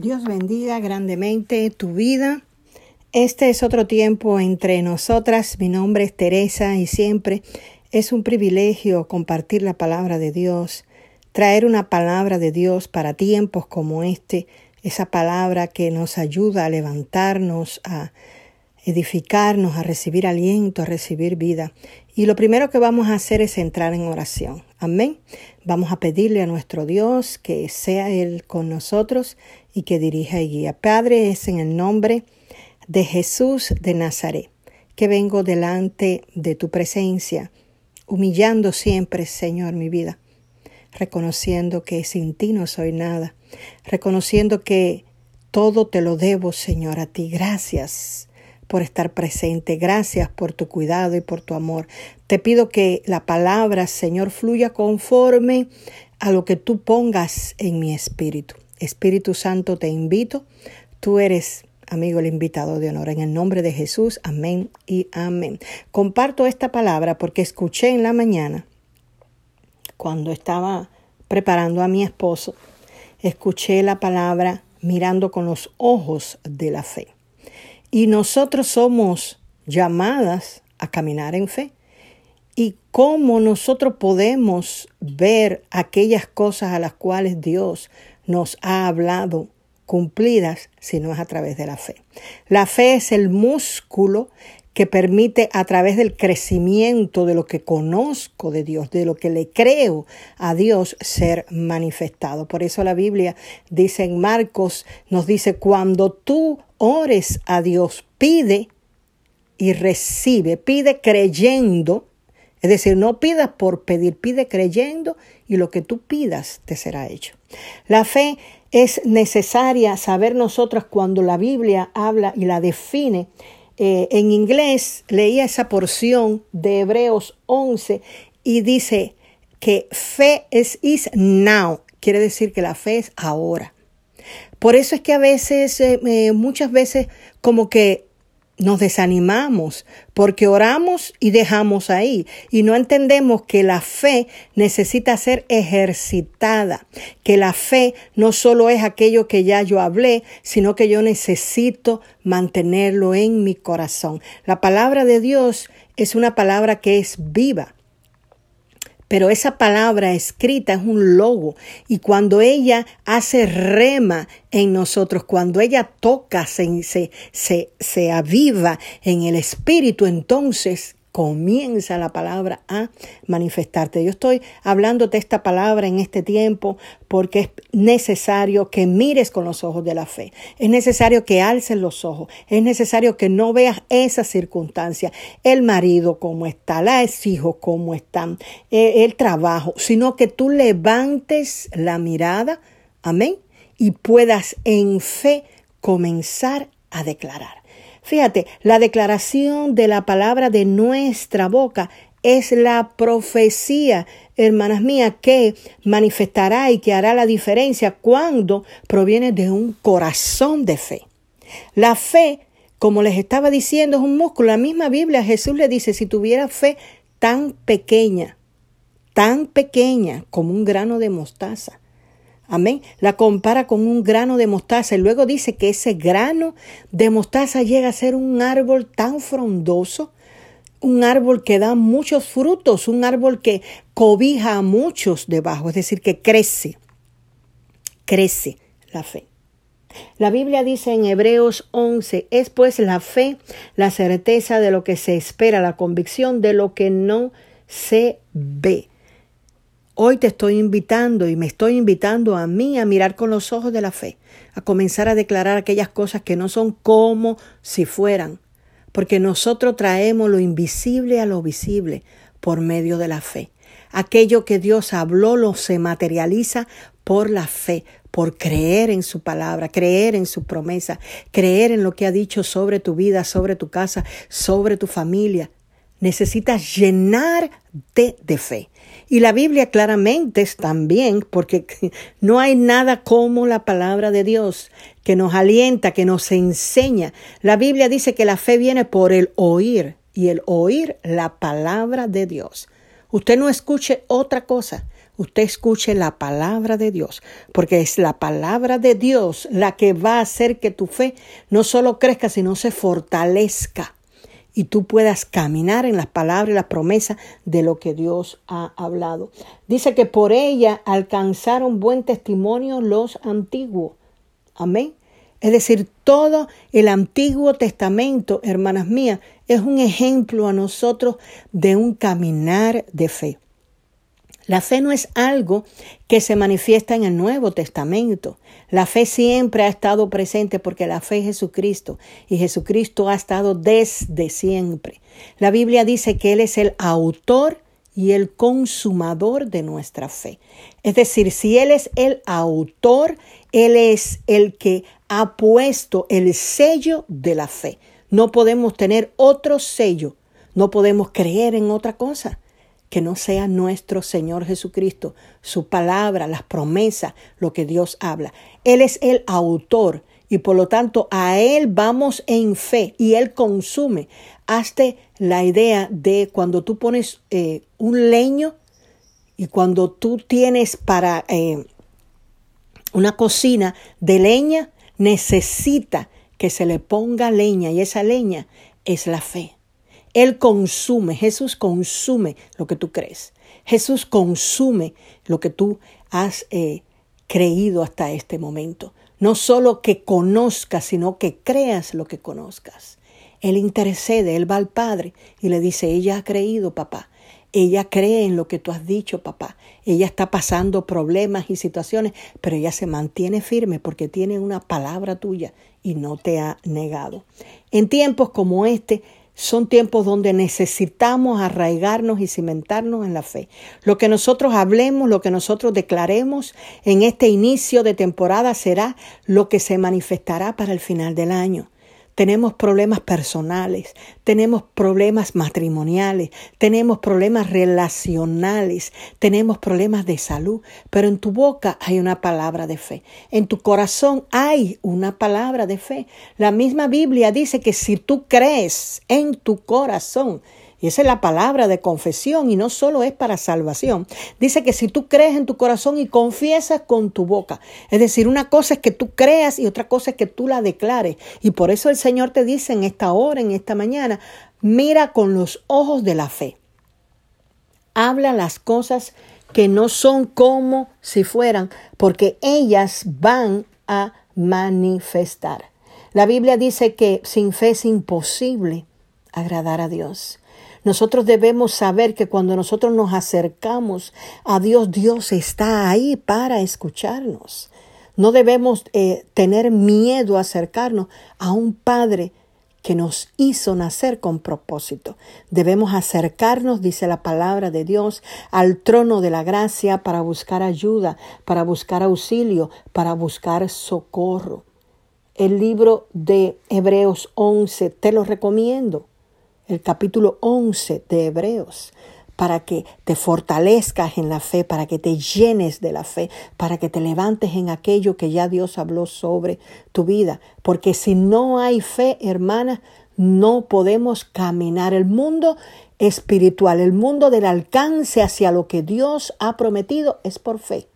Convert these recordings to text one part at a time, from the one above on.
Dios bendiga grandemente tu vida. Este es otro tiempo entre nosotras. Mi nombre es Teresa y siempre es un privilegio compartir la palabra de Dios, traer una palabra de Dios para tiempos como este, esa palabra que nos ayuda a levantarnos, a edificarnos, a recibir aliento, a recibir vida. Y lo primero que vamos a hacer es entrar en oración. Amén. Vamos a pedirle a nuestro Dios que sea Él con nosotros y que dirija y guía. Padre, es en el nombre de Jesús de Nazaret que vengo delante de tu presencia, humillando siempre, Señor, mi vida, reconociendo que sin ti no soy nada, reconociendo que todo te lo debo, Señor, a ti. Gracias por estar presente, gracias por tu cuidado y por tu amor. Te pido que la palabra, Señor, fluya conforme a lo que tú pongas en mi espíritu. Espíritu Santo, te invito. Tú eres, amigo, el invitado de honor. En el nombre de Jesús, amén y amén. Comparto esta palabra porque escuché en la mañana, cuando estaba preparando a mi esposo, escuché la palabra mirando con los ojos de la fe. Y nosotros somos llamadas a caminar en fe. Y cómo nosotros podemos ver aquellas cosas a las cuales Dios nos ha hablado cumplidas si no es a través de la fe. La fe es el músculo que permite a través del crecimiento de lo que conozco de Dios, de lo que le creo a Dios, ser manifestado. Por eso la Biblia dice en Marcos, nos dice, cuando tú ores a Dios, pide y recibe, pide creyendo, es decir, no pidas por pedir, pide creyendo y lo que tú pidas te será hecho. La fe es necesaria saber nosotros cuando la Biblia habla y la define. Eh, en inglés leía esa porción de Hebreos 11 y dice que fe es is now, quiere decir que la fe es ahora. Por eso es que a veces, eh, eh, muchas veces, como que nos desanimamos porque oramos y dejamos ahí y no entendemos que la fe necesita ser ejercitada, que la fe no solo es aquello que ya yo hablé, sino que yo necesito mantenerlo en mi corazón. La palabra de Dios es una palabra que es viva. Pero esa palabra escrita es un logo. Y cuando ella hace rema en nosotros, cuando ella toca, se, se, se, se aviva en el espíritu, entonces comienza la palabra a manifestarte. Yo estoy hablándote esta palabra en este tiempo porque es necesario que mires con los ojos de la fe. Es necesario que alces los ojos. Es necesario que no veas esa circunstancia, el marido cómo está, los hijos cómo están, eh, el trabajo, sino que tú levantes la mirada, amén, y puedas en fe comenzar a declarar. Fíjate, la declaración de la palabra de nuestra boca es la profecía, hermanas mías, que manifestará y que hará la diferencia cuando proviene de un corazón de fe. La fe, como les estaba diciendo, es un músculo. La misma Biblia, Jesús le dice, si tuviera fe tan pequeña, tan pequeña como un grano de mostaza, Amén. La compara con un grano de mostaza y luego dice que ese grano de mostaza llega a ser un árbol tan frondoso, un árbol que da muchos frutos, un árbol que cobija a muchos debajo, es decir, que crece, crece la fe. La Biblia dice en Hebreos 11, es pues la fe, la certeza de lo que se espera, la convicción de lo que no se ve. Hoy te estoy invitando y me estoy invitando a mí a mirar con los ojos de la fe, a comenzar a declarar aquellas cosas que no son como si fueran, porque nosotros traemos lo invisible a lo visible por medio de la fe. Aquello que Dios habló lo se materializa por la fe, por creer en su palabra, creer en su promesa, creer en lo que ha dicho sobre tu vida, sobre tu casa, sobre tu familia. Necesitas llenar de, de fe. Y la Biblia claramente es también, porque no hay nada como la palabra de Dios que nos alienta, que nos enseña. La Biblia dice que la fe viene por el oír y el oír la palabra de Dios. Usted no escuche otra cosa. usted escuche la palabra de Dios, porque es la palabra de Dios la que va a hacer que tu fe no solo crezca, sino se fortalezca y tú puedas caminar en las palabras y las promesas de lo que Dios ha hablado. Dice que por ella alcanzaron buen testimonio los antiguos. Amén. Es decir, todo el Antiguo Testamento, hermanas mías, es un ejemplo a nosotros de un caminar de fe. La fe no es algo que se manifiesta en el Nuevo Testamento. La fe siempre ha estado presente porque la fe es Jesucristo y Jesucristo ha estado desde siempre. La Biblia dice que Él es el autor y el consumador de nuestra fe. Es decir, si Él es el autor, Él es el que ha puesto el sello de la fe. No podemos tener otro sello, no podemos creer en otra cosa que no sea nuestro Señor Jesucristo, su palabra, las promesas, lo que Dios habla. Él es el autor y por lo tanto a Él vamos en fe y Él consume. Hazte la idea de cuando tú pones eh, un leño y cuando tú tienes para eh, una cocina de leña, necesita que se le ponga leña y esa leña es la fe. Él consume, Jesús consume lo que tú crees. Jesús consume lo que tú has eh, creído hasta este momento. No solo que conozcas, sino que creas lo que conozcas. Él intercede, Él va al Padre y le dice, ella ha creído, papá. Ella cree en lo que tú has dicho, papá. Ella está pasando problemas y situaciones, pero ella se mantiene firme porque tiene una palabra tuya y no te ha negado. En tiempos como este, son tiempos donde necesitamos arraigarnos y cimentarnos en la fe. Lo que nosotros hablemos, lo que nosotros declaremos en este inicio de temporada será lo que se manifestará para el final del año tenemos problemas personales, tenemos problemas matrimoniales, tenemos problemas relacionales, tenemos problemas de salud, pero en tu boca hay una palabra de fe, en tu corazón hay una palabra de fe. La misma Biblia dice que si tú crees en tu corazón, y esa es la palabra de confesión y no solo es para salvación. Dice que si tú crees en tu corazón y confiesas con tu boca, es decir, una cosa es que tú creas y otra cosa es que tú la declares. Y por eso el Señor te dice en esta hora, en esta mañana, mira con los ojos de la fe. Habla las cosas que no son como si fueran, porque ellas van a manifestar. La Biblia dice que sin fe es imposible agradar a Dios. Nosotros debemos saber que cuando nosotros nos acercamos a Dios, Dios está ahí para escucharnos. No debemos eh, tener miedo a acercarnos a un Padre que nos hizo nacer con propósito. Debemos acercarnos, dice la palabra de Dios, al trono de la gracia para buscar ayuda, para buscar auxilio, para buscar socorro. El libro de Hebreos 11, te lo recomiendo el capítulo 11 de Hebreos, para que te fortalezcas en la fe, para que te llenes de la fe, para que te levantes en aquello que ya Dios habló sobre tu vida. Porque si no hay fe, hermana, no podemos caminar. El mundo espiritual, el mundo del alcance hacia lo que Dios ha prometido es por fe.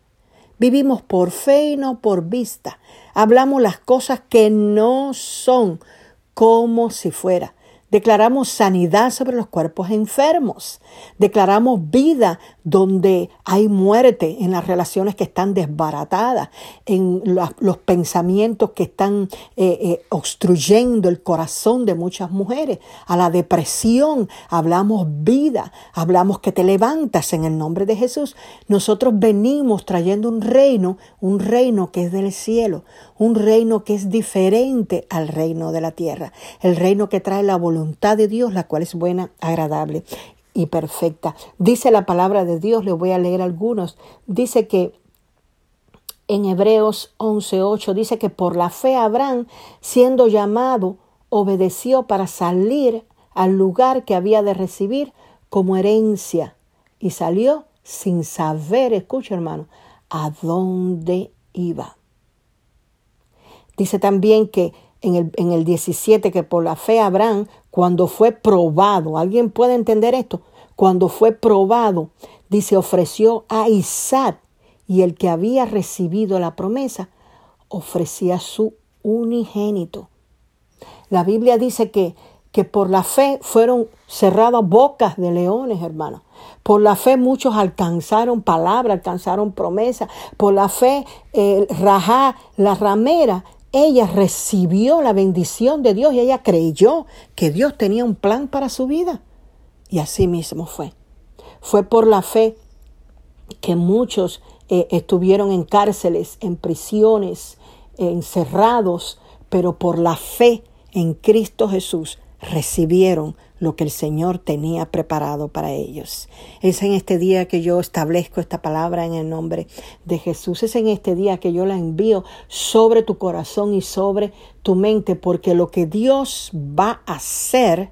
Vivimos por fe y no por vista. Hablamos las cosas que no son como si fuera. Declaramos sanidad sobre los cuerpos enfermos. Declaramos vida donde hay muerte en las relaciones que están desbaratadas, en los pensamientos que están eh, eh, obstruyendo el corazón de muchas mujeres. A la depresión hablamos vida, hablamos que te levantas en el nombre de Jesús. Nosotros venimos trayendo un reino, un reino que es del cielo, un reino que es diferente al reino de la tierra, el reino que trae la voluntad de Dios, la cual es buena, agradable y perfecta. Dice la palabra de Dios, le voy a leer algunos, dice que en Hebreos 11:8 dice que por la fe Abraham, siendo llamado, obedeció para salir al lugar que había de recibir como herencia y salió sin saber, escucha hermano, a dónde iba. Dice también que en el, en el 17 que por la fe Abraham, cuando fue probado, ¿alguien puede entender esto? cuando fue probado, dice, ofreció a Isaac y el que había recibido la promesa ofrecía su unigénito. La Biblia dice que, que por la fe fueron cerradas bocas de leones, hermano. Por la fe muchos alcanzaron palabra, alcanzaron promesa. Por la fe, eh, Rajá, la ramera, ella recibió la bendición de Dios y ella creyó que Dios tenía un plan para su vida. Y así mismo fue. Fue por la fe que muchos eh, estuvieron en cárceles, en prisiones, encerrados, pero por la fe en Cristo Jesús recibieron lo que el Señor tenía preparado para ellos. Es en este día que yo establezco esta palabra en el nombre de Jesús. Es en este día que yo la envío sobre tu corazón y sobre tu mente, porque lo que Dios va a hacer,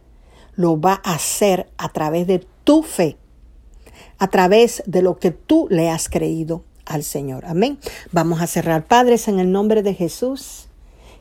lo va a hacer a través de tu fe, a través de lo que tú le has creído al Señor. Amén. Vamos a cerrar, Padres, en el nombre de Jesús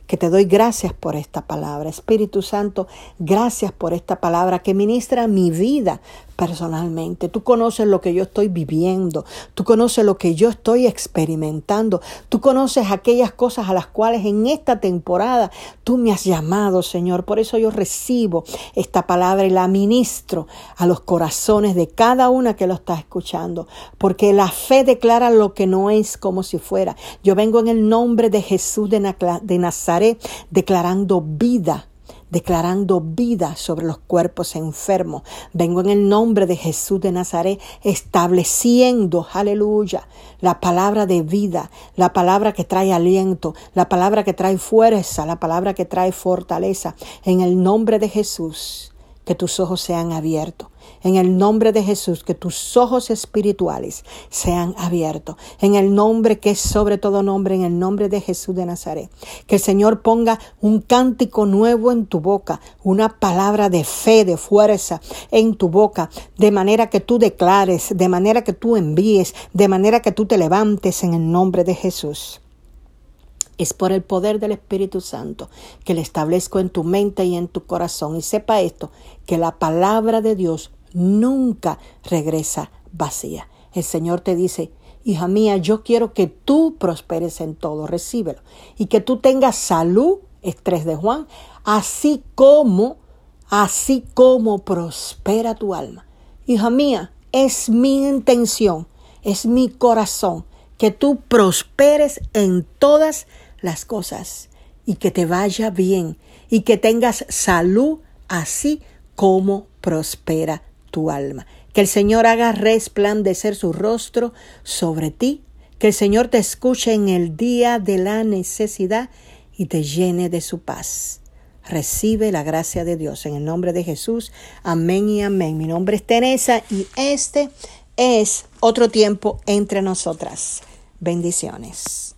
que te doy gracias por esta palabra. Espíritu Santo, gracias por esta palabra que ministra mi vida personalmente. Tú conoces lo que yo estoy viviendo. Tú conoces lo que yo estoy experimentando. Tú conoces aquellas cosas a las cuales en esta temporada tú me has llamado, Señor. Por eso yo recibo esta palabra y la ministro a los corazones de cada una que lo está escuchando. Porque la fe declara lo que no es como si fuera. Yo vengo en el nombre de Jesús de Nazaret declarando vida declarando vida sobre los cuerpos enfermos. Vengo en el nombre de Jesús de Nazaret, estableciendo, aleluya, la palabra de vida, la palabra que trae aliento, la palabra que trae fuerza, la palabra que trae fortaleza. En el nombre de Jesús, que tus ojos sean abiertos en el nombre de Jesús, que tus ojos espirituales sean abiertos. En el nombre que es sobre todo nombre, en el nombre de Jesús de Nazaret. Que el Señor ponga un cántico nuevo en tu boca, una palabra de fe, de fuerza en tu boca, de manera que tú declares, de manera que tú envíes, de manera que tú te levantes en el nombre de Jesús. Es por el poder del Espíritu Santo que le establezco en tu mente y en tu corazón. Y sepa esto, que la palabra de Dios nunca regresa vacía. El Señor te dice, hija mía, yo quiero que tú prosperes en todo, recíbelo. Y que tú tengas salud, estrés de Juan, así como, así como prospera tu alma. Hija mía, es mi intención, es mi corazón, que tú prosperes en todas las cosas y que te vaya bien y que tengas salud así como prospera tu alma. Que el Señor haga resplandecer su rostro sobre ti, que el Señor te escuche en el día de la necesidad y te llene de su paz. Recibe la gracia de Dios en el nombre de Jesús. Amén y amén. Mi nombre es Teresa y este es otro tiempo entre nosotras. Bendiciones.